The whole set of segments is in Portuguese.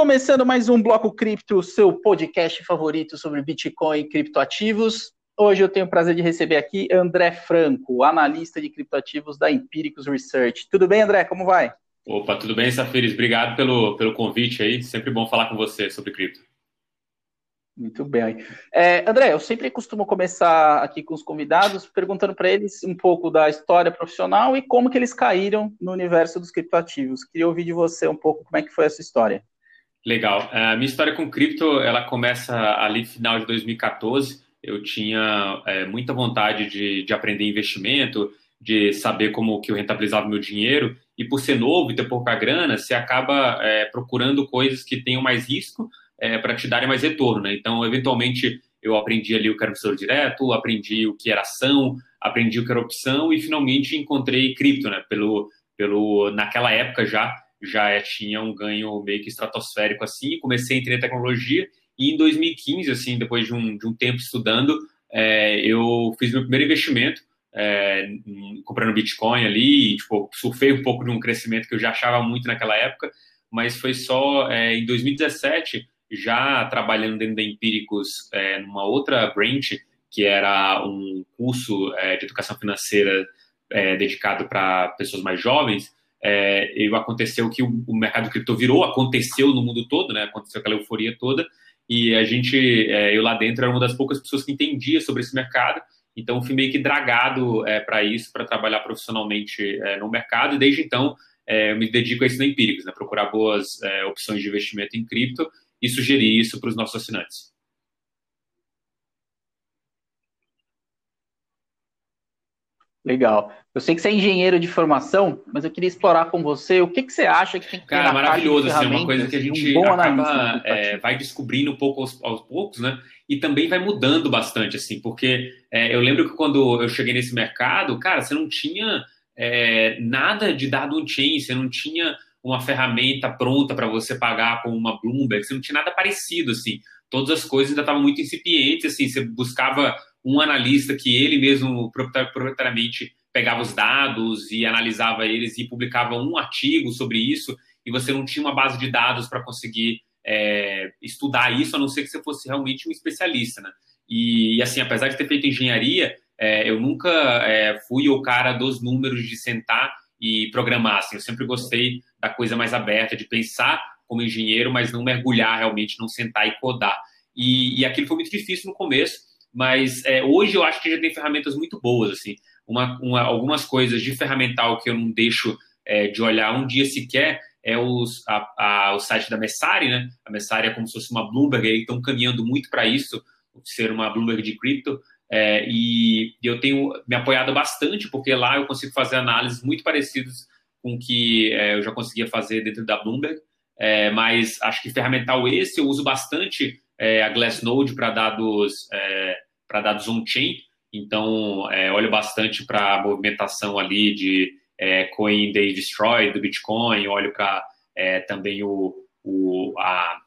Começando mais um Bloco Cripto, seu podcast favorito sobre Bitcoin e criptoativos. Hoje eu tenho o prazer de receber aqui André Franco, analista de criptoativos da Empíricos Research. Tudo bem, André? Como vai? Opa, tudo bem, Safiris? Obrigado pelo, pelo convite aí. Sempre bom falar com você sobre cripto. Muito bem. É, André, eu sempre costumo começar aqui com os convidados perguntando para eles um pouco da história profissional e como que eles caíram no universo dos criptoativos. Queria ouvir de você um pouco como é que foi essa história. Legal. A minha história com cripto, ela começa ali final de 2014. Eu tinha é, muita vontade de, de aprender investimento, de saber como que eu rentabilizava meu dinheiro. E por ser novo e ter pouca grana, você acaba é, procurando coisas que tenham mais risco, é, para te darem mais retorno, né? Então, eventualmente, eu aprendi ali o que era investidor direto, aprendi o que era ação, aprendi o que era opção e finalmente encontrei cripto, né? Pelo, pelo, naquela época já, já tinha um ganho meio que estratosférico assim, comecei a entrar em tecnologia e em 2015, assim, depois de um, de um tempo estudando, é, eu fiz meu primeiro investimento, é, comprando Bitcoin ali, e, tipo, surfei um pouco de um crescimento que eu já achava muito naquela época, mas foi só é, em 2017 já trabalhando dentro da Empíricos é, numa outra branch, que era um curso é, de educação financeira é, dedicado para pessoas mais jovens, é, aconteceu que o, o, mercado cripto virou, aconteceu no mundo todo, né? Aconteceu aquela euforia toda, e a gente, é, eu lá dentro era uma das poucas pessoas que entendia sobre esse mercado, então fui meio que dragado é, para isso, para trabalhar profissionalmente é, no mercado, e desde então é, eu me dedico a isso na Empíricos, né? Procurar boas é, opções de investimento em cripto e sugerir isso para os nossos assinantes. Legal. Eu sei que você é engenheiro de formação, mas eu queria explorar com você o que, que você acha que tem que ter Cara, maravilhoso, assim, é uma coisa que a gente um acaba, é, vai descobrindo um pouco aos, aos, poucos, né? E também vai mudando bastante, assim, porque é, eu lembro que quando eu cheguei nesse mercado, cara, você não tinha é, nada de dado on-chain, você não tinha uma ferramenta pronta para você pagar com uma Bloomberg, você não tinha nada parecido, assim. Todas as coisas ainda estavam muito incipientes, assim, você buscava um analista que ele mesmo proprietariamente pegava os dados e analisava eles e publicava um artigo sobre isso, e você não tinha uma base de dados para conseguir é, estudar isso, a não ser que você fosse realmente um especialista, né? E, e assim, apesar de ter feito engenharia, é, eu nunca é, fui o cara dos números de sentar e programar. Assim, eu sempre gostei da coisa mais aberta, de pensar como engenheiro, mas não mergulhar realmente, não sentar e codar. E, e aquilo foi muito difícil no começo, mas é, hoje eu acho que já tem ferramentas muito boas. Assim, uma, uma, algumas coisas de ferramental que eu não deixo é, de olhar um dia sequer é os, a, a, o site da Messari, né? A Messari é como se fosse uma Bloomberg, eles estão caminhando muito para isso, ser uma Bloomberg de cripto. É, e eu tenho me apoiado bastante, porque lá eu consigo fazer análises muito parecidas com o que é, eu já conseguia fazer dentro da Bloomberg. É, mas acho que ferramental esse eu uso bastante é, a Glassnode para dados é, para dados on-chain. Então, é, olho bastante para a movimentação ali de Coin Day Destroy do Bitcoin, olho para também o, o, a,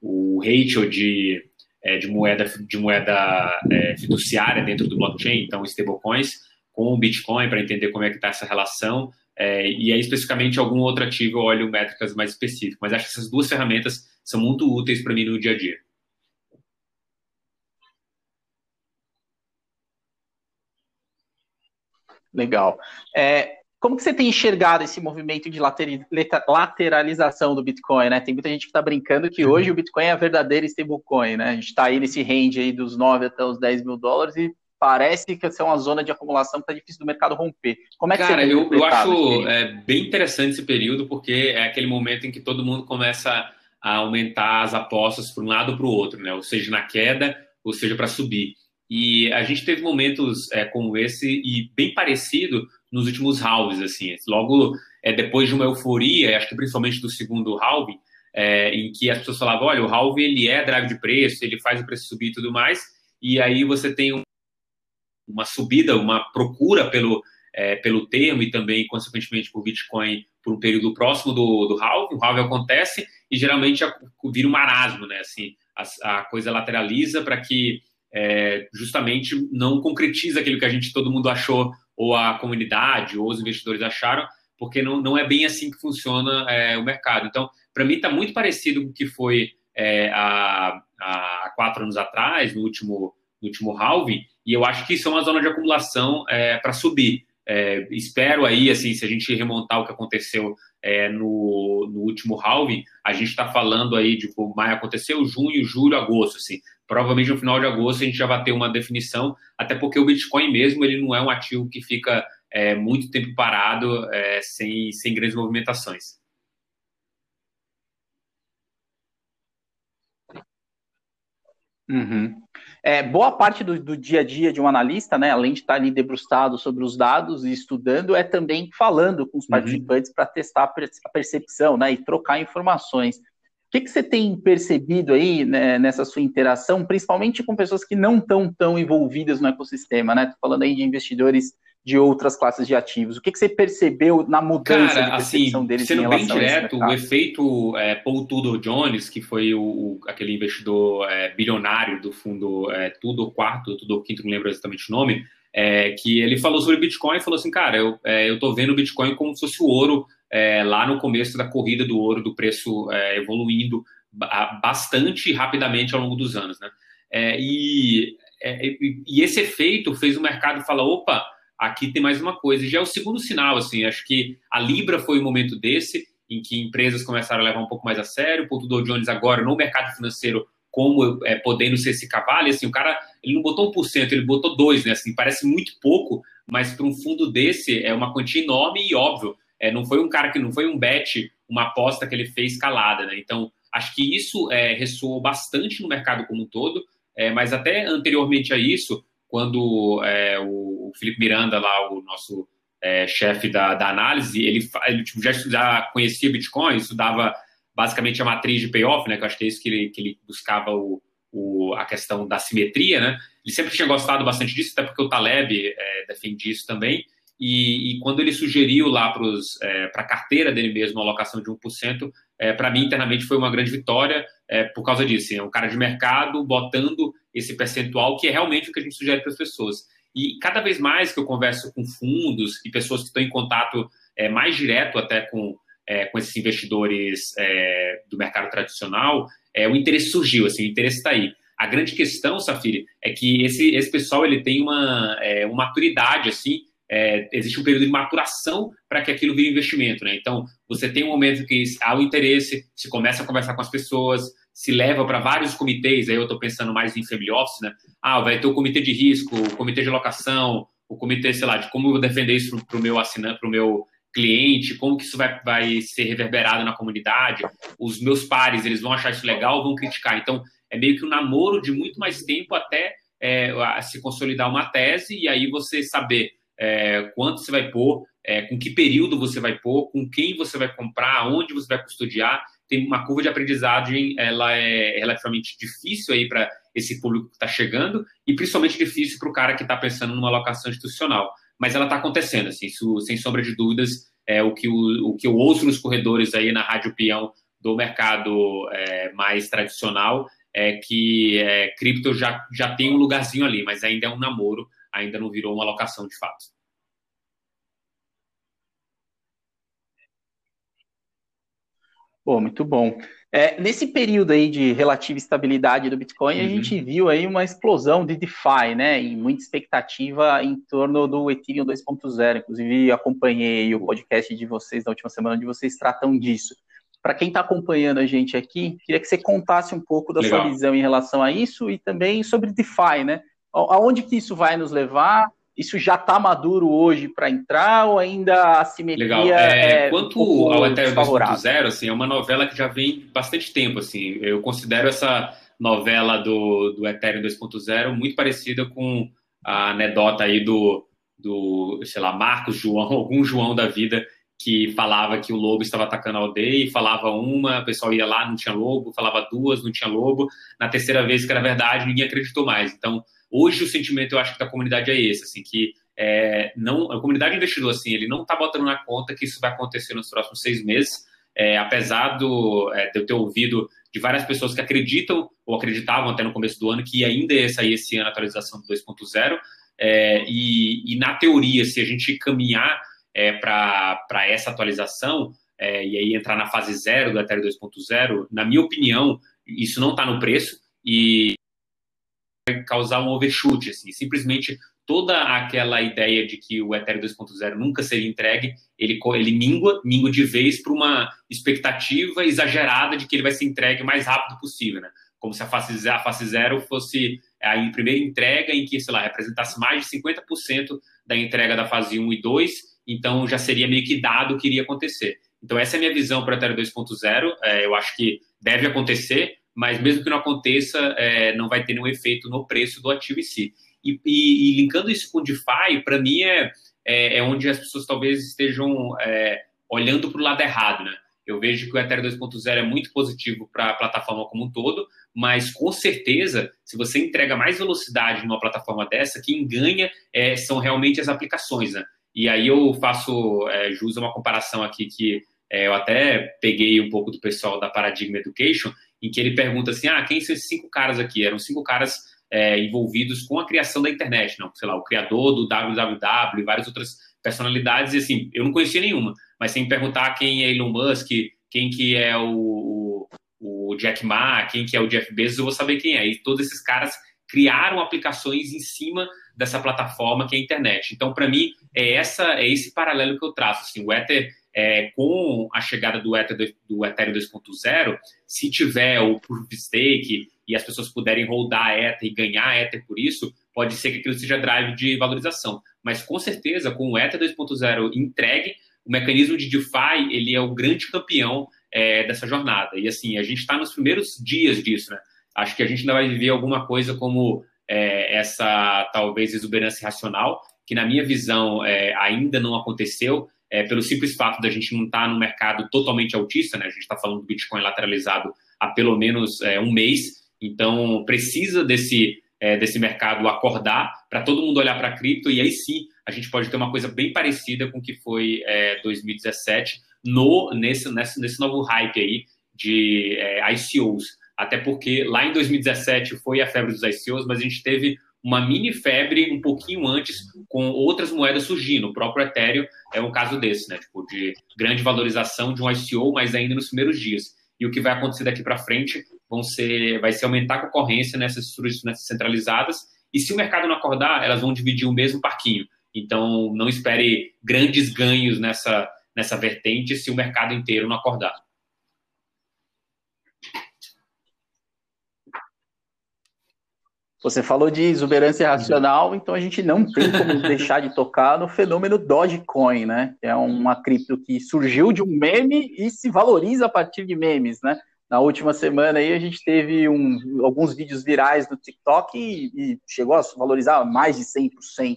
o ratio de é, de moeda, de moeda é, fiduciária dentro do blockchain, então stablecoins, com o Bitcoin para entender como é que está essa relação. É, e aí, especificamente, algum outro ativo eu olho métricas mais específicas. Mas acho que essas duas ferramentas são muito úteis para mim no dia a dia. Legal. É, como que você tem enxergado esse movimento de lateralização do Bitcoin, né? Tem muita gente que está brincando que hoje o Bitcoin é a verdadeira stablecoin, né? A gente está aí nesse range aí dos 9 até os 10 mil dólares e parece que essa é uma zona de acumulação que está difícil do mercado romper. Como é que Cara, você eu, eu acho é, bem interessante esse período, porque é aquele momento em que todo mundo começa a aumentar as apostas para um lado ou para o outro, né? Ou seja, na queda, ou seja, para subir. E a gente teve momentos é, como esse e bem parecido nos últimos halves, assim. Logo é, depois de uma euforia, acho que principalmente do segundo halving, é, em que as pessoas falavam, olha, o halving ele é drive de preço, ele faz o preço subir e tudo mais, e aí você tem um, uma subida, uma procura pelo, é, pelo termo e também, consequentemente, por Bitcoin por um período próximo do, do halving. O halving acontece e geralmente vira um marasmo, né? Assim, a, a coisa lateraliza para que é, justamente não concretiza aquilo que a gente todo mundo achou ou a comunidade ou os investidores acharam, porque não, não é bem assim que funciona é, o mercado. Então, para mim, está muito parecido com o que foi é, há, há quatro anos atrás, no último, no último halving, e eu acho que isso é uma zona de acumulação é, para subir. É, espero aí, assim, se a gente remontar o que aconteceu é, no, no, último halving, a gente está falando aí de como maio aconteceu, junho, julho, agosto, assim. Provavelmente no final de agosto a gente já vai ter uma definição, até porque o Bitcoin mesmo, ele não é um ativo que fica é, muito tempo parado, é, sem, sem grandes movimentações. Uhum. É, boa parte do, do, dia a dia de um analista, né, além de estar ali debruçado sobre os dados e estudando, é também falando com os uhum. participantes para testar a percepção né, e trocar informações. O que, que você tem percebido aí né, nessa sua interação, principalmente com pessoas que não estão tão envolvidas no ecossistema, né? Estou falando aí de investidores de outras classes de ativos. O que, que você percebeu na mudança Cara, de percepção assim, deles sendo bem direto, o efeito é, Paul Tudor Jones, que foi o, o aquele investidor é, bilionário do fundo é, Tudor Quarto, Tudor Quinto, não lembro exatamente o nome, é, que ele falou sobre Bitcoin e falou assim, cara, eu, é, eu tô vendo o Bitcoin como se fosse o ouro é, lá no começo da corrida do ouro, do preço é, evoluindo bastante rapidamente ao longo dos anos, né? e, e esse efeito fez o mercado falar, opa, aqui tem mais uma coisa. Já é o segundo sinal, assim, acho que a Libra foi um momento desse, em que empresas começaram a levar um pouco mais a sério, o Dow Jones agora no mercado financeiro como é, podendo ser esse cavalo, e assim, o cara, ele não botou 1%, ele botou 2%, né, assim, parece muito pouco, mas para um fundo desse é uma quantia enorme e óbvio, é, não foi um cara que, não foi um bet, uma aposta que ele fez calada, né, então acho que isso é, ressoou bastante no mercado como um todo, é, mas até anteriormente a isso, quando é, o Felipe Miranda, lá, o nosso é, chefe da, da, análise, ele, ele tipo, já, já conhecia Bitcoin, estudava basicamente a matriz de payoff, né, que eu acho que é isso que ele, que ele buscava o, o, a questão da simetria, né? Ele sempre tinha gostado bastante disso, até porque o Taleb é, defende isso também. E, e, quando ele sugeriu lá para é, a carteira dele mesmo a alocação de 1%, é, para mim internamente foi uma grande vitória é, por causa disso. É um cara de mercado botando esse percentual, que é realmente o que a gente sugere para as pessoas. E cada vez mais que eu converso com fundos e pessoas que estão em contato é, mais direto até com, é, com esses investidores é, do mercado tradicional, é, o interesse surgiu, assim, o interesse está aí. A grande questão, Safiri, é que esse, esse pessoal ele tem uma, é, uma maturidade, assim, é, existe um período de maturação para que aquilo vire investimento, né? Então, você tem um momento que há o interesse, se começa a conversar com as pessoas, se leva para vários comitês, aí eu estou pensando mais em family office, né? Ah, vai ter o comitê de risco, o comitê de locação, o comitê, sei lá, de como eu vou defender isso para o meu assinante, para o meu cliente, como que isso vai, vai ser reverberado na comunidade, os meus pares, eles vão achar isso legal vão criticar. Então, é meio que um namoro de muito mais tempo até é, se consolidar uma tese e aí você saber é, quanto você vai pôr, é, com que período você vai pôr, com quem você vai comprar, onde você vai custodiar. Tem uma curva de aprendizagem, ela é relativamente difícil aí para esse público que está chegando e principalmente difícil para o cara que está pensando numa alocação institucional. Mas ela está acontecendo, assim, isso, sem sombra de dúvidas, é o que, o, o que eu ouço nos corredores aí na Rádio Peão do mercado é, mais tradicional é que é, cripto já, já tem um lugarzinho ali, mas ainda é um namoro ainda não virou uma alocação de fato. Pô, muito bom. É, nesse período aí de relativa estabilidade do Bitcoin, uhum. a gente viu aí uma explosão de DeFi, né? E muita expectativa em torno do Ethereum 2.0. Inclusive, acompanhei o podcast de vocês da última semana, onde vocês tratam disso. Para quem está acompanhando a gente aqui, queria que você contasse um pouco da Legal. sua visão em relação a isso e também sobre DeFi, né? aonde que isso vai nos levar? Isso já está maduro hoje para entrar ou ainda a simetria Legal. É, é quanto um ao Ethereum 2.0, assim, é uma novela que já vem bastante tempo, assim. Eu considero essa novela do, do Ethereum 2.0 muito parecida com a anedota aí do, do, sei lá, Marcos João, algum João da vida que falava que o lobo estava atacando a aldeia e falava uma, o pessoal ia lá, não tinha lobo, falava duas, não tinha lobo. Na terceira vez que era verdade, ninguém acreditou mais. Então, Hoje o sentimento, eu acho que da comunidade é esse, assim, que é, não, a comunidade investidor, assim, ele não está botando na conta que isso vai acontecer nos próximos seis meses, é, apesar do, é, de eu ter ouvido de várias pessoas que acreditam, ou acreditavam até no começo do ano, que ainda ia sair esse ano a atualização do 2.0, é, e, e, na teoria, se a gente caminhar é, para essa atualização, é, e aí entrar na fase zero do Ethereum 2.0, na minha opinião, isso não está no preço e causar um overshoot, assim, simplesmente toda aquela ideia de que o Ethereum 2.0 nunca seria entregue, ele, ele mingua, mingua de vez para uma expectativa exagerada de que ele vai ser entregue o mais rápido possível, né? Como se a fase, a fase zero fosse a primeira entrega em que, sei lá, representasse mais de 50% da entrega da fase 1 e 2, então já seria meio que dado o que iria acontecer. Então essa é a minha visão para o Ethereum 2.0, é, eu acho que deve acontecer, mas mesmo que não aconteça, é, não vai ter nenhum efeito no preço do ativo em si. E, e, e linkando isso com o DeFi, para mim é, é, é, onde as pessoas talvez estejam é, olhando para o lado errado, né? Eu vejo que o Ethereum 2.0 é muito positivo para a plataforma como um todo, mas com certeza, se você entrega mais velocidade numa plataforma dessa, quem ganha é, são realmente as aplicações, né? E aí eu faço é, jus a uma comparação aqui que é, eu até peguei um pouco do pessoal da Paradigma Education, em que ele pergunta assim, ah, quem são esses cinco caras aqui? Eram cinco caras é, envolvidos com a criação da internet, não, sei lá, o criador do www e várias outras personalidades, e assim, eu não conhecia nenhuma, mas sem perguntar quem é Elon Musk, quem que é o, o, Jack Ma, quem que é o Jeff Bezos, eu vou saber quem é, e todos esses caras criaram aplicações em cima dessa plataforma que é a internet. Então, para mim, é essa é esse paralelo que eu traço. Assim, o Ether, é, com a chegada do, Ether, do Ethereum 2.0, se tiver o Proof of Stake e as pessoas puderem rodar Ether e ganhar Ether por isso, pode ser que aquilo seja drive de valorização. Mas com certeza, com o Ether 2.0 entregue, o mecanismo de DeFi ele é o grande campeão é, dessa jornada. E assim, a gente está nos primeiros dias disso, né? Acho que a gente ainda vai viver alguma coisa como é, essa talvez exuberância racional, que na minha visão é, ainda não aconteceu, é, pelo simples fato da gente não estar tá no mercado totalmente autista, né? A gente está falando do Bitcoin lateralizado há pelo menos é, um mês, então, precisa desse, é, desse mercado acordar para todo mundo olhar para a cripto e aí sim a gente pode ter uma coisa bem parecida com o que foi é, 2017 no, nesse, nesse, nesse novo hype aí de é, ICOs. Até porque lá em 2017 foi a febre dos ICOs, mas a gente teve uma mini febre um pouquinho antes com outras moedas surgindo. O próprio Ethereum é um caso desse, né? Tipo, de grande valorização de um ICO, mas ainda nos primeiros dias. E o que vai acontecer daqui para frente vão ser, vai ser aumentar a concorrência nessas estruturas nessas centralizadas. E se o mercado não acordar, elas vão dividir o mesmo parquinho. Então, não espere grandes ganhos nessa, nessa vertente se o mercado inteiro não acordar. Você falou de exuberância racional, então a gente não tem como deixar de tocar no fenômeno Dogecoin, né? É uma cripto que surgiu de um meme e se valoriza a partir de memes, né? Na última semana aí a gente teve um, alguns vídeos virais no TikTok e, e chegou a valorizar mais de 100%.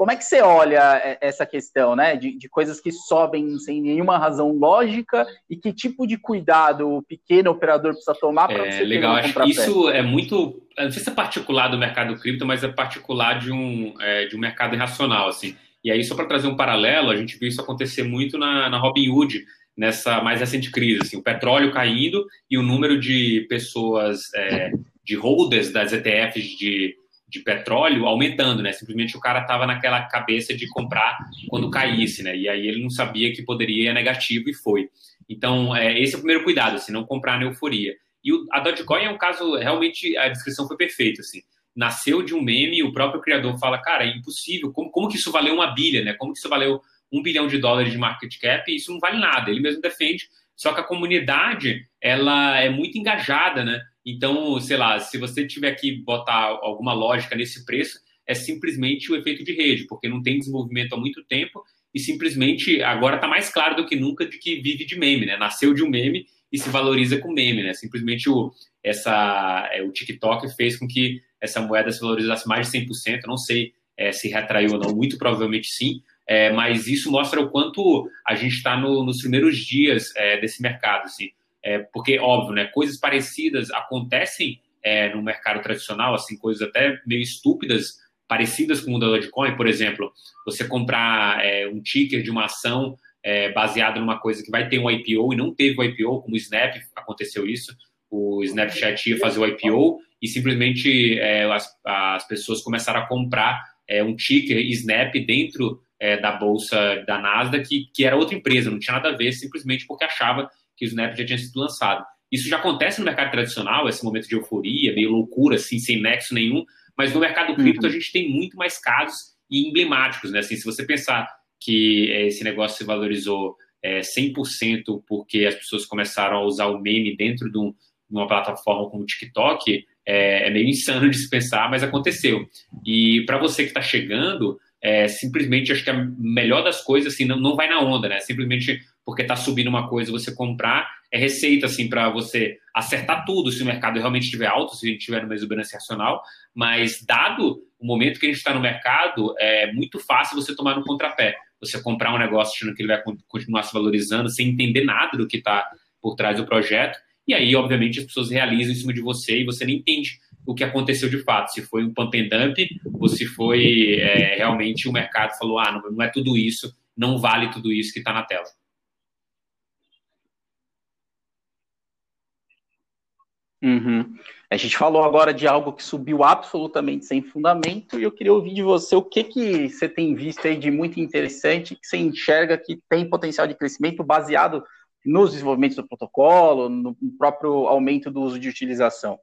Como é que você olha essa questão, né, de, de, coisas que sobem sem nenhuma razão lógica e que tipo de cuidado o pequeno operador precisa tomar para é, você legal. Acho que isso é muito, não sei se é particular do mercado cripto, mas é particular de um é, de um mercado irracional, assim. E aí só para trazer um paralelo, a gente viu isso acontecer muito na, na Robinhood nessa mais recente crise, assim, o petróleo caindo e o número de pessoas é, de holders das ETFs de de petróleo aumentando, né? Simplesmente o cara estava naquela cabeça de comprar quando caísse, né? E aí ele não sabia que poderia ir negativo e foi. Então, é, esse é o primeiro cuidado, assim, não comprar na euforia. E o, a Dogecoin é um caso, realmente, a descrição foi perfeita, assim. Nasceu de um meme, o próprio criador fala, cara, é impossível, como, como que isso valeu uma bilha, né? Como que isso valeu um bilhão de dólares de market cap? Isso não vale nada. Ele mesmo defende, só que a comunidade, ela é muito engajada, né? Então, sei lá, se você tiver que botar alguma lógica nesse preço, é simplesmente o efeito de rede, porque não tem desenvolvimento há muito tempo e simplesmente agora está mais claro do que nunca de que vive de meme, né? Nasceu de um meme e se valoriza com meme, né? Simplesmente o, essa, é, o TikTok fez com que essa moeda se valorizasse mais de 100%, não sei é, se retraiu ou não, muito provavelmente sim, é, mas isso mostra o quanto a gente está no, nos primeiros dias é, desse mercado, assim. É, porque, óbvio, né, coisas parecidas acontecem é, no mercado tradicional, assim, coisas até meio estúpidas, parecidas com o da Dogecoin, por exemplo, você comprar é, um ticker de uma ação é, baseado numa coisa que vai ter um IPO e não teve o IPO, como o Snap, aconteceu isso, o Snapchat ia fazer o IPO e simplesmente é, as, as pessoas começaram a comprar é, um ticker Snap dentro é, da bolsa da Nasdaq, que, que era outra empresa, não tinha nada a ver, simplesmente porque achava que o Snap já tinha sido lançado. Isso já acontece no mercado tradicional, esse momento de euforia, meio loucura, assim, sem nexo nenhum, mas no mercado cripto uhum. a gente tem muito mais casos e emblemáticos, né? Assim, se você pensar que é, esse negócio se valorizou é, 100% porque as pessoas começaram a usar o meme dentro de, um, de uma plataforma como o TikTok, é, é, meio insano de se pensar, mas aconteceu. E para você que está chegando, é, simplesmente acho que a melhor das coisas assim não, não vai na onda, né? Simplesmente porque está subindo uma coisa você comprar é receita assim para você acertar tudo se o mercado realmente estiver alto, se a gente estiver numa exuberância racional, mas dado o momento que a gente está no mercado, é muito fácil você tomar no contrapé. Você comprar um negócio achando que ele vai continuar se valorizando sem entender nada do que está por trás do projeto, e aí, obviamente, as pessoas realizam em cima de você e você nem entende o que aconteceu de fato, se foi um pump and dump ou se foi é, realmente o mercado falou, ah, não, não é tudo isso, não vale tudo isso que está na tela. Uhum. A gente falou agora de algo que subiu absolutamente sem fundamento e eu queria ouvir de você o que, que você tem visto aí de muito interessante que você enxerga que tem potencial de crescimento baseado nos desenvolvimentos do protocolo, no próprio aumento do uso de utilização.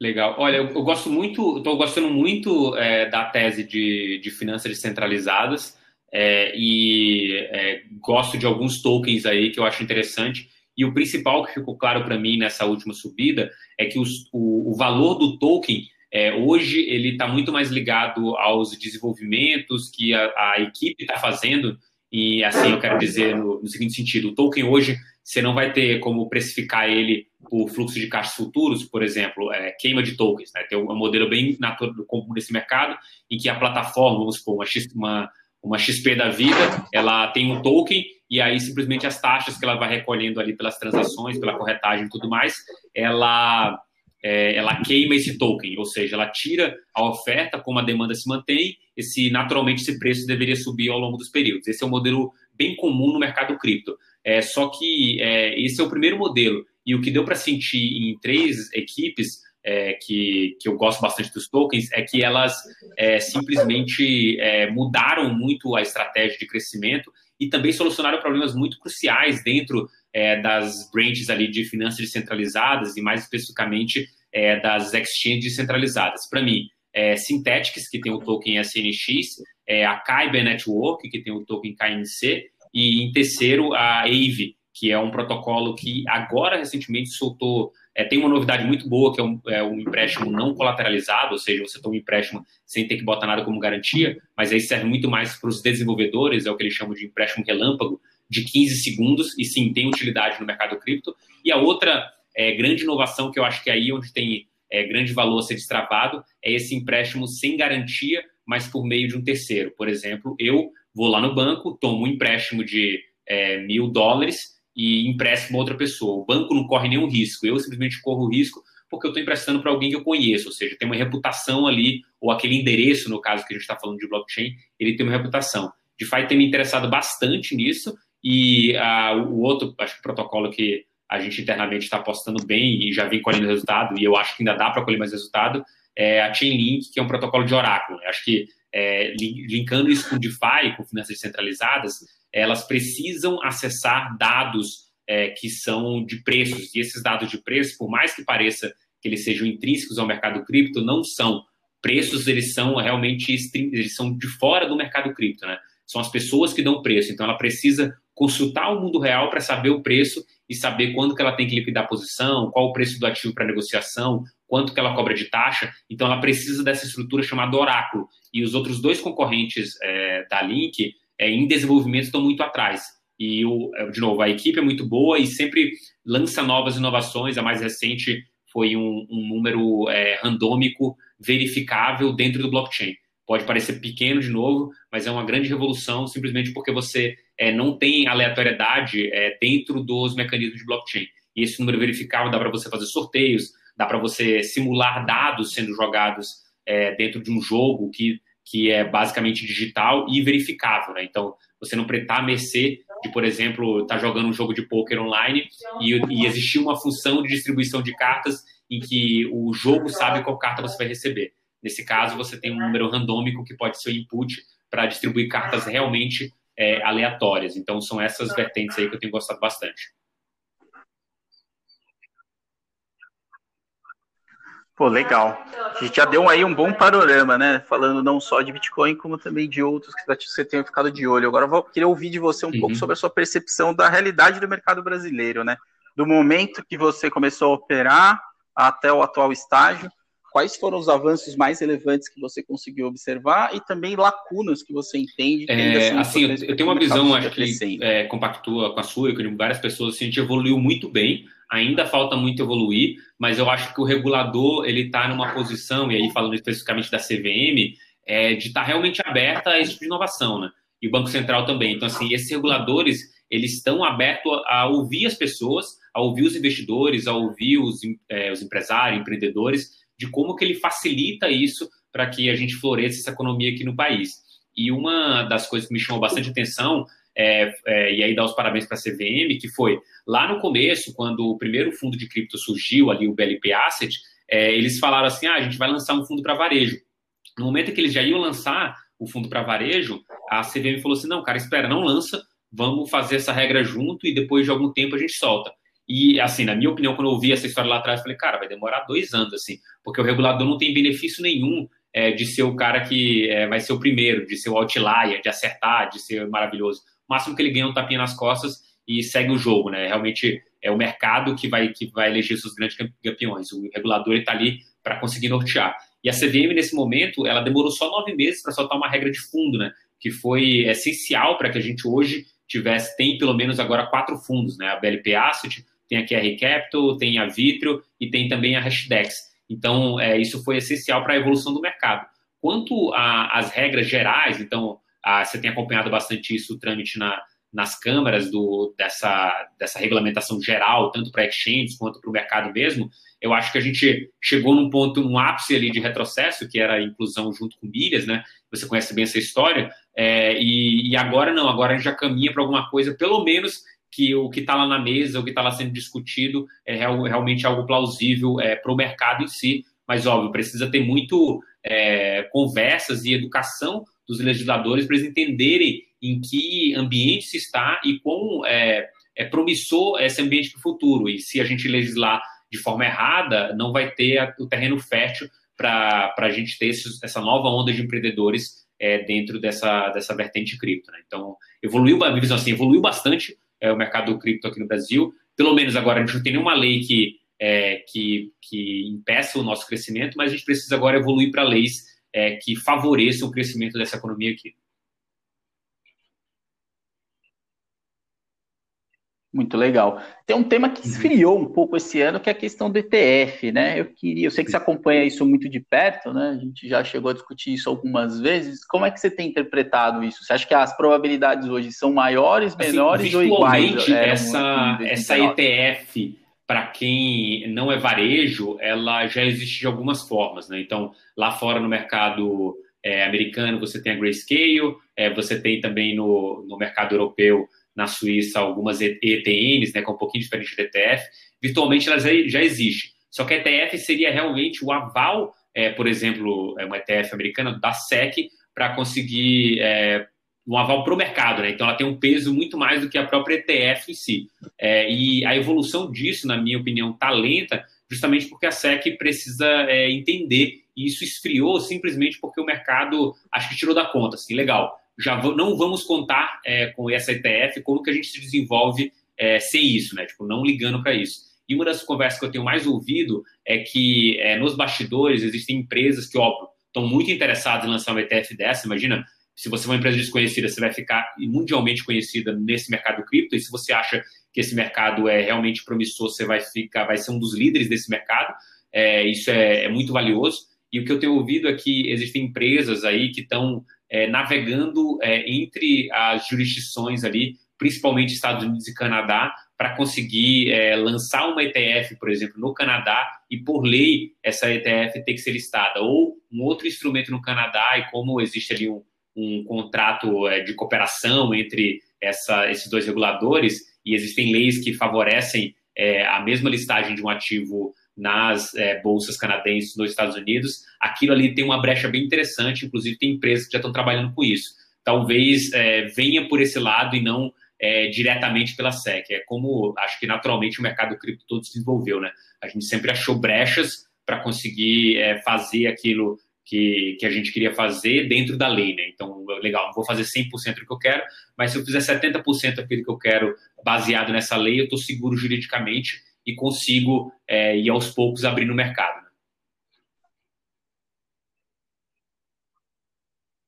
Legal. Olha, eu, eu gosto muito, estou gostando muito é, da tese de, de finanças descentralizadas é, e é, gosto de alguns tokens aí que eu acho interessante. E o principal que ficou claro para mim nessa última subida é que os, o, o, valor do token é, hoje ele está muito mais ligado aos desenvolvimentos que a, a equipe está fazendo. E assim eu quero dizer no, no, seguinte sentido: o token hoje você não vai ter como precificar ele por fluxo de caixas futuros, por exemplo, é, queima de tokens. Né? Tem um modelo bem natural desse mercado em que a plataforma, vamos supor, uma, uma, uma XP da vida, ela tem um token e aí simplesmente as taxas que ela vai recolhendo ali pelas transações, pela corretagem e tudo mais, ela, é, ela queima esse token, ou seja, ela tira a oferta, como a demanda se mantém, esse naturalmente esse preço deveria subir ao longo dos períodos. Esse é um modelo bem comum no mercado cripto. É, só que é, esse é o primeiro modelo, e o que deu para sentir em três equipes é, que, que eu gosto bastante dos tokens é que elas é, simplesmente é, mudaram muito a estratégia de crescimento e também solucionaram problemas muito cruciais dentro é, das branches ali de finanças descentralizadas e mais especificamente é, das exchanges descentralizadas. Para mim, é, que tem o token SNX, é, a Kyber Network, que tem o token KNC, e em terceiro, a AVE, que é um protocolo que agora recentemente soltou é, tem uma novidade muito boa, que é um, é um, empréstimo não colateralizado, ou seja, você toma um empréstimo sem ter que botar nada como garantia, mas aí serve muito mais para os desenvolvedores, é o que eles chamam de empréstimo relâmpago, de 15 segundos, e sim, tem utilidade no mercado cripto. E a outra é, grande inovação, que eu acho que é aí onde tem é, grande valor a ser destravado, é esse empréstimo sem garantia, mas por meio de um terceiro. Por exemplo, eu vou lá no banco, tomo um empréstimo de é, mil dólares, e empresto para outra pessoa. O banco não corre nenhum risco, eu simplesmente corro o risco porque eu estou emprestando para alguém que eu conheço, ou seja, tem uma reputação ali, ou aquele endereço, no caso que a gente está falando de blockchain, ele tem uma reputação. De fato, tem me interessado bastante nisso, e uh, o outro, acho que protocolo que a gente internamente está apostando bem e já vem colhendo resultado, e eu acho que ainda dá para colher mais resultado, é a Chainlink, que é um protocolo de oráculo. Eu acho que é, linkando isso com DeFi, com finanças descentralizadas, elas precisam acessar dados é, que são de preços. E esses dados de preço, por mais que pareça que eles sejam intrínsecos ao mercado cripto, não são. Preços, eles são realmente eles são de fora do mercado cripto, né? São as pessoas que dão preço. Então, ela precisa consultar o mundo real para saber o preço e saber quando que ela tem que liquidar a posição, qual o preço do ativo para negociação, quanto que ela cobra de taxa. Então, ela precisa dessa estrutura chamada oráculo. E os outros dois concorrentes é, da Link, é, em desenvolvimento estão muito atrás. E, o, é, de novo, a equipe é muito boa e sempre lança novas inovações. A mais recente foi um, um número é, randômico verificável dentro do blockchain. Pode parecer pequeno de novo, mas é uma grande revolução simplesmente porque você é, não tem aleatoriedade é, dentro dos mecanismos de blockchain. E esse número verificável dá para você fazer sorteios, dá para você simular dados sendo jogados é, dentro de um jogo que que é basicamente digital e verificável, né? Então, você não está à mercê de, por exemplo, estar tá jogando um jogo de poker online e, e existir uma função de distribuição de cartas em que o jogo sabe qual carta você vai receber. Nesse caso, você tem um número randômico que pode ser o input, para distribuir cartas realmente é, aleatórias. Então, são essas vertentes aí que eu tenho gostado bastante. Pô, legal. A gente já deu aí um bom panorama, né? Falando não só de Bitcoin, como também de outros que você tenha ficado de olho. Agora eu vou, queria ouvir de você um uhum. pouco sobre a sua percepção da realidade do mercado brasileiro, né? Do momento que você começou a operar até o atual estágio, quais foram os avanços mais relevantes que você conseguiu observar e também lacunas que você entende que é, assim, eu, eu tenho uma visão, acho que é, compactua com a sua e com várias pessoas, assim, a gente evoluiu muito bem, ainda falta muito evoluir, mas eu acho que o regulador ele está numa posição, e aí falando especificamente da CVM, é, de estar tá realmente aberta a esse tipo de inovação, né? E o Banco Central também. Então, assim, esses reguladores, eles estão abertos a, ouvir as pessoas, a ouvir os investidores, a ouvir os, é, os empresários, empreendedores, de como que ele facilita isso para que a gente floresça essa economia aqui no país. E uma das coisas que me chamou bastante atenção é, é, e aí dar os parabéns para a CVM, que foi lá no começo, quando o primeiro fundo de cripto surgiu, ali o BLP Asset, é, eles falaram assim: ah, a gente vai lançar um fundo para varejo. No momento que eles já iam lançar o fundo para varejo, a CVM falou assim: não, cara, espera, não lança, vamos fazer essa regra junto e depois de algum tempo a gente solta. E, assim, na minha opinião, quando eu ouvi essa história lá atrás, eu falei, cara, vai demorar dois anos, assim, porque o regulador não tem benefício nenhum é, de ser o cara que é, vai ser o primeiro, de ser o outlier, de acertar, de ser maravilhoso máximo que ele ganha é um tapinha nas costas e segue o jogo, né? Realmente é o mercado que vai, que vai eleger seus grandes campeões. O regulador está ali para conseguir nortear. E a CVM, nesse momento, ela demorou só nove meses para soltar uma regra de fundo, né? Que foi essencial para que a gente hoje tivesse, tem pelo menos agora quatro fundos, né? A BLP Asset, tem a QR Capital, tem a Vitro e tem também a Hashdex. Então, é, isso foi essencial para a evolução do mercado. Quanto às regras gerais, então, ah, você tem acompanhado bastante isso, o trâmite na, nas câmaras do, dessa, dessa regulamentação geral, tanto para exchanges quanto para o mercado mesmo, eu acho que a gente chegou num ponto, num ápice ali de retrocesso, que era a inclusão junto com milhas, né? Você conhece bem essa história. É, e, e, agora não, agora a gente já caminha para alguma coisa, pelo menos que o que está lá na mesa, o que está lá sendo discutido, é real, realmente algo plausível é, para o mercado em si. Mas, óbvio, precisa ter muito é, conversas e educação dos legisladores para eles entenderem em que ambiente se está e quão é, é promissor esse ambiente para o futuro. E se a gente legislar de forma errada, não vai ter o terreno fértil para a gente ter esses, essa nova onda de empreendedores é, dentro dessa, dessa vertente cripto. Né? Então, evoluiu, a visão assim, evoluiu bastante é, o mercado cripto aqui no Brasil. Pelo menos agora a gente não tem nenhuma lei que, é, que, que impeça o nosso crescimento, mas a gente precisa agora evoluir para leis é, que favoreçam o crescimento dessa economia aqui. Muito legal. Tem um tema que esfriou um pouco esse ano, que é a questão do ETF, né? Eu queria, eu sei que você acompanha isso muito de perto, né? A gente já chegou a discutir isso algumas vezes. Como é que você tem interpretado isso? Você acha que as probabilidades hoje são maiores, assim, menores assim, ou iguais? Essa, essa ETF para quem não é varejo, ela já existe de algumas formas, né? Então, lá fora no mercado é, americano, você tem a Grayscale, é, você tem também no, no mercado europeu, na Suíça, algumas ETNs, né, que é um pouquinho diferente do ETF. Virtualmente, elas já, existem. Só que ETF seria realmente o aval, é, por exemplo, é um ETF americano da SEC, para conseguir é, um aval para o mercado, né? Então ela tem um peso muito mais do que a própria ETF em si. É, e a evolução disso, na minha opinião, está lenta, justamente porque a SEC precisa é, entender. E isso esfriou simplesmente porque o mercado acho que tirou da conta. Assim, legal, já não vamos contar é, com essa ETF, como que a gente se desenvolve é, sem isso, né? Tipo, não ligando para isso. E uma das conversas que eu tenho mais ouvido é que é, nos bastidores existem empresas que, óbvio, estão muito interessadas em lançar uma ETF dessa. Imagina, se você é uma empresa desconhecida, você vai ficar mundialmente conhecida nesse mercado cripto, e se você acha que esse mercado é realmente promissor, você vai ficar, vai ser um dos líderes desse mercado. É, isso é, é, muito valioso. E o que eu tenho ouvido é que existem empresas aí que estão é, navegando é, entre as jurisdições ali, principalmente Estados Unidos e Canadá, para conseguir é, lançar uma ETF, por exemplo, no Canadá, e por lei essa ETF tem que ser listada, ou um outro instrumento no Canadá, e como existe ali um, um contrato é, de cooperação entre essa, esses dois reguladores e existem leis que favorecem é, a mesma listagem de um ativo nas é, bolsas canadenses nos Estados Unidos, aquilo ali tem uma brecha bem interessante, inclusive tem empresas que já estão trabalhando com isso. Talvez é, venha por esse lado e não é, diretamente pela SEC. É como acho que naturalmente o mercado cripto todo se desenvolveu, né? A gente sempre achou brechas para conseguir é, fazer aquilo que, que a gente queria fazer dentro da lei, né? Então, legal, não vou fazer 100% do que eu quero, mas se eu fizer 70% daquilo que eu quero baseado nessa lei, eu estou seguro juridicamente e consigo é, ir aos poucos abrindo o mercado. Né?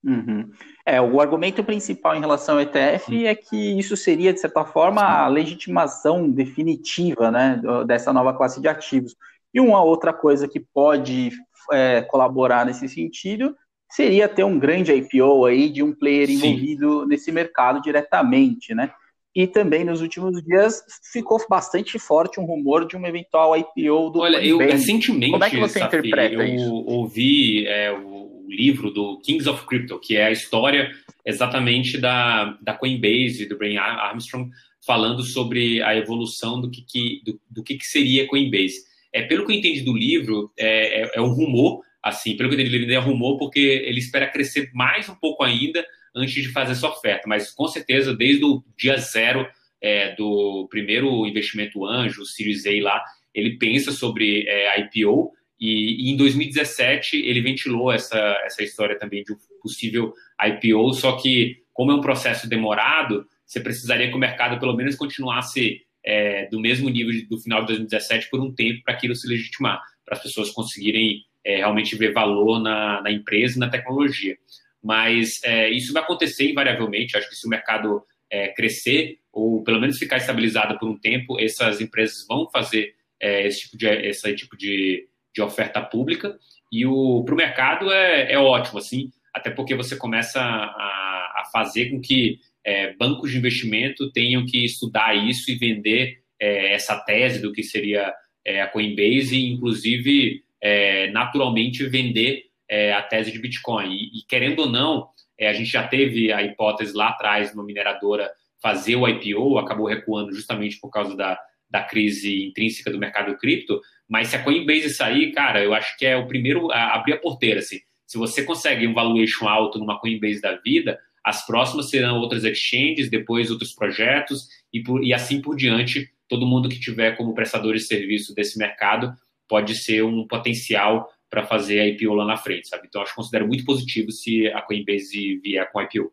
Uhum. É, o argumento principal em relação ao ETF é que isso seria, de certa forma, a legitimação definitiva né, dessa nova classe de ativos. E uma outra coisa que pode é, colaborar nesse sentido seria ter um grande IPO aí de um player Sim. envolvido nesse mercado diretamente, né? E também nos últimos dias ficou bastante forte um rumor de um eventual IPO do Olha, eu recentemente Como é que você Safi, interpreta eu isso? ouvi é, o livro do Kings of Crypto, que é a história exatamente da, da Coinbase, do Brian Armstrong, falando sobre a evolução do que, que do, do que, que seria Coinbase. É, pelo que eu entendi do livro, é, é, é um rumor, assim, pelo que eu entendi do livro, é um rumor porque ele espera crescer mais um pouco ainda antes de fazer essa oferta, mas com certeza, desde o dia zero é, do primeiro investimento anjo, o Series A lá, ele pensa sobre é, IPO, e, e, em 2017 ele ventilou essa, essa história também de um possível IPO, só que como é um processo demorado, você precisaria que o mercado pelo menos continuasse é, do mesmo nível do final de 2017 por um tempo para aquilo se legitimar, para as pessoas conseguirem é, realmente ver valor na, na, empresa e na tecnologia. Mas é, isso vai acontecer invariavelmente. Acho que se o mercado é, crescer ou pelo menos ficar estabilizado por um tempo, essas empresas vão fazer é, esse tipo de, esse tipo de, de oferta pública. E para o mercado é, é ótimo, assim, até porque você começa a, a fazer com que é, bancos de investimento tenham que estudar isso e vender é, essa tese do que seria é, a Coinbase e, inclusive, é, naturalmente vender é, a tese de Bitcoin. E, e querendo ou não, é, a gente já teve a hipótese lá atrás, uma mineradora fazer o IPO, acabou recuando justamente por causa da, da crise intrínseca do mercado cripto, mas se a Coinbase sair, cara, eu acho que é o primeiro a abrir a porteira. Assim. Se você consegue um valuation alto numa Coinbase da vida, as próximas serão outras exchanges, depois outros projetos e, por, e assim por diante. Todo mundo que tiver como prestador de serviço desse mercado pode ser um potencial para fazer a IPO lá na frente, sabe? Então, acho que considero muito positivo se a Coinbase vier com a IPO.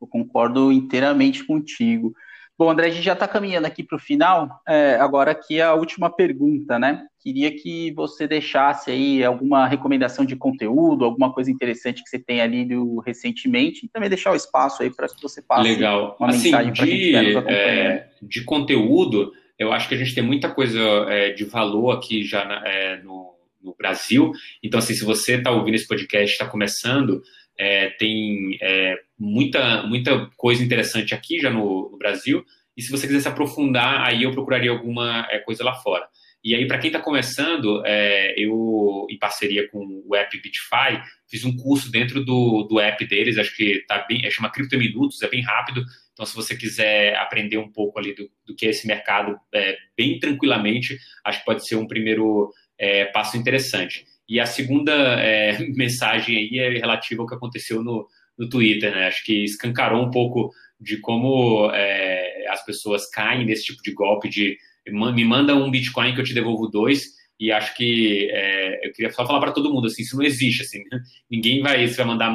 Eu concordo inteiramente contigo. Bom, André, a gente já está caminhando aqui para o final. É, agora aqui a última pergunta, né? Queria que você deixasse aí alguma recomendação de conteúdo, alguma coisa interessante que você tenha lido recentemente, e também deixar o espaço aí para que você passe Legal. uma assim, mensagem para quem estiver nos acompanhando. É, de conteúdo, eu acho que a gente tem muita coisa é, de valor aqui já na, é, no, no, Brasil. Então, assim, se você está ouvindo esse podcast, está começando, é, tem é, muita, muita coisa interessante aqui já no, no, Brasil. E se você quiser se aprofundar, aí eu procuraria alguma é, coisa lá fora. E aí, para quem está começando, é, eu, em parceria com o app Bitfy, fiz um curso dentro do, do app deles, acho que tá bem, é, chama Cripto Minutos, é bem rápido. Então, se você quiser aprender um pouco ali do, do que é esse mercado é, bem tranquilamente, acho que pode ser um primeiro é, passo interessante. E a segunda mensagem aí é relativa ao que aconteceu no, no Twitter, né? Acho que escancarou um pouco de como é, as pessoas caem nesse tipo de golpe de me manda um Bitcoin que eu te devolvo dois. E acho que é, eu queria só falar para todo mundo assim, isso não existe assim. Ninguém vai, você vai mandar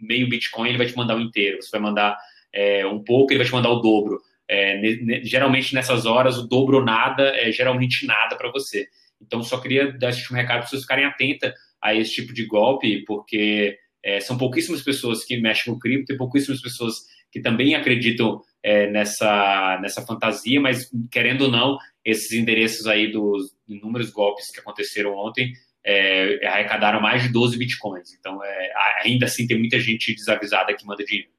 meio Bitcoin, ele vai te mandar o inteiro. Você vai mandar é, um pouco, ele vai te mandar o dobro. É, geralmente nessas horas o dobro ou nada é geralmente nada para você. Então só queria dar esse um recado para vocês ficarem atentas a esse tipo de golpe, porque é, são pouquíssimas pessoas que mexem com cripto e pouquíssimas pessoas que também acreditam é, nessa, nessa fantasia, mas querendo ou não, esses endereços aí dos inúmeros golpes que aconteceram ontem é, arrecadaram mais de 12 bitcoins. Então, é, ainda assim, tem muita gente desavisada que manda dinheiro.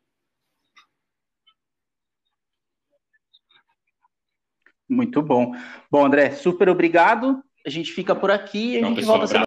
Muito bom. Bom, André, super obrigado. A gente fica por aqui e a gente volta